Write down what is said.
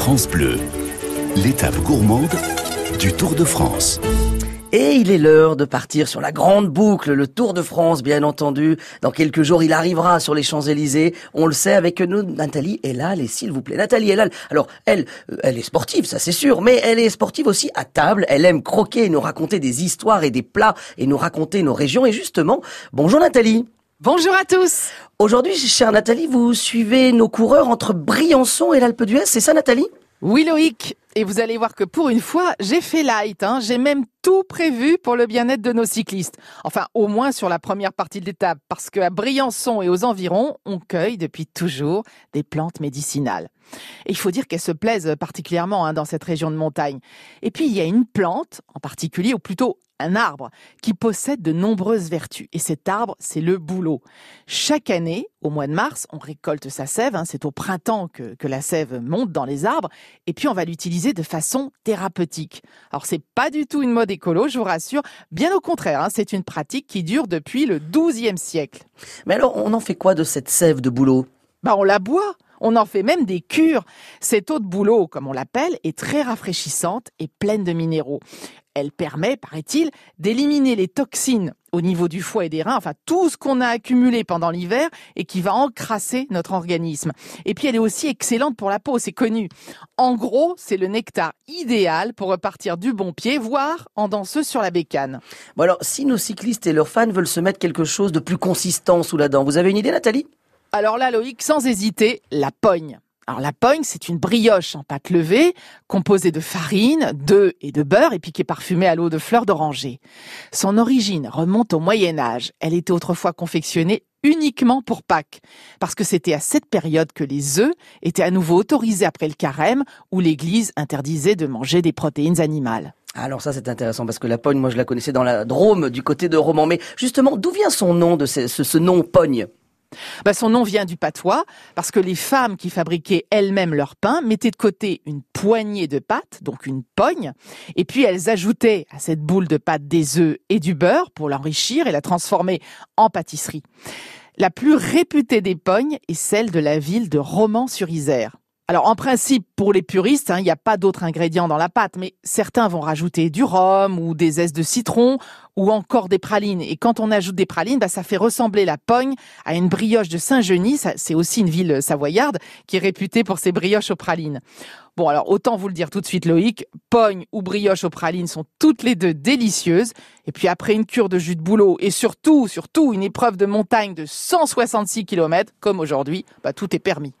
France Bleu, l'étape gourmande du Tour de France. Et il est l'heure de partir sur la grande boucle, le Tour de France, bien entendu. Dans quelques jours, il arrivera sur les Champs-Élysées. On le sait avec nous, Nathalie Elal, et s'il vous plaît, Nathalie Elal. Alors, elle, euh, elle est sportive, ça c'est sûr, mais elle est sportive aussi à table. Elle aime croquer et nous raconter des histoires et des plats et nous raconter nos régions. Et justement, bonjour Nathalie. Bonjour à tous. Aujourd'hui, chère Nathalie, vous suivez nos coureurs entre Briançon et l'Alpe d'Huez, c'est ça Nathalie? Oui Loïc, et vous allez voir que pour une fois, j'ai fait light. Hein. J'ai même tout prévu pour le bien-être de nos cyclistes. Enfin, au moins sur la première partie de l'étape, parce qu'à Briançon et aux environs, on cueille depuis toujours des plantes médicinales. Et il faut dire qu'elles se plaisent particulièrement hein, dans cette région de montagne. Et puis, il y a une plante en particulier, ou plutôt un arbre, qui possède de nombreuses vertus. Et cet arbre, c'est le bouleau. Chaque année, au mois de mars, on récolte sa sève. Hein. c'est au printemps que, que la sève monte dans les arbres. Et puis, on va l'utiliser de façon thérapeutique. Alors c'est pas du tout une mode écolo, je vous rassure. Bien au contraire, hein, c'est une pratique qui dure depuis le XIIe siècle. Mais alors, on en fait quoi de cette sève de bouleau Bah on la boit. On en fait même des cures. Cette eau de bouleau, comme on l'appelle, est très rafraîchissante et pleine de minéraux. Elle permet, paraît-il, d'éliminer les toxines au niveau du foie et des reins, enfin tout ce qu'on a accumulé pendant l'hiver et qui va encrasser notre organisme. Et puis elle est aussi excellente pour la peau, c'est connu. En gros, c'est le nectar idéal pour repartir du bon pied, voire en danseuse sur la bécane. Bon alors, si nos cyclistes et leurs fans veulent se mettre quelque chose de plus consistant sous la dent, vous avez une idée Nathalie? Alors là, Loïc, sans hésiter, la pogne. Alors la pogne, c'est une brioche en pâte levée, composée de farine, d'œufs et de beurre, et puis qui est parfumée à l'eau de fleurs d'oranger. Son origine remonte au Moyen Âge. Elle était autrefois confectionnée uniquement pour Pâques, parce que c'était à cette période que les œufs étaient à nouveau autorisés après le carême, où l'Église interdisait de manger des protéines animales. Alors ça c'est intéressant parce que la pogne, moi je la connaissais dans la Drôme du côté de Romans. Mais justement, d'où vient son nom de ce, ce nom pogne bah, son nom vient du patois, parce que les femmes qui fabriquaient elles-mêmes leur pain mettaient de côté une poignée de pâte, donc une pogne, et puis elles ajoutaient à cette boule de pâte des œufs et du beurre pour l'enrichir et la transformer en pâtisserie. La plus réputée des pognes est celle de la ville de Romans-sur-Isère. Alors en principe, pour les puristes, hein, il n'y a pas d'autres ingrédients dans la pâte, mais certains vont rajouter du rhum ou des zestes de citron ou encore des pralines. Et quand on ajoute des pralines, bah, ça fait ressembler la pogne à une brioche de Saint-Genis. C'est aussi une ville savoyarde qui est réputée pour ses brioches aux pralines. Bon, alors autant vous le dire tout de suite, Loïc, pogne ou brioche aux pralines sont toutes les deux délicieuses. Et puis après une cure de jus de bouleau et surtout, surtout une épreuve de montagne de 166 km, comme aujourd'hui, bah, tout est permis.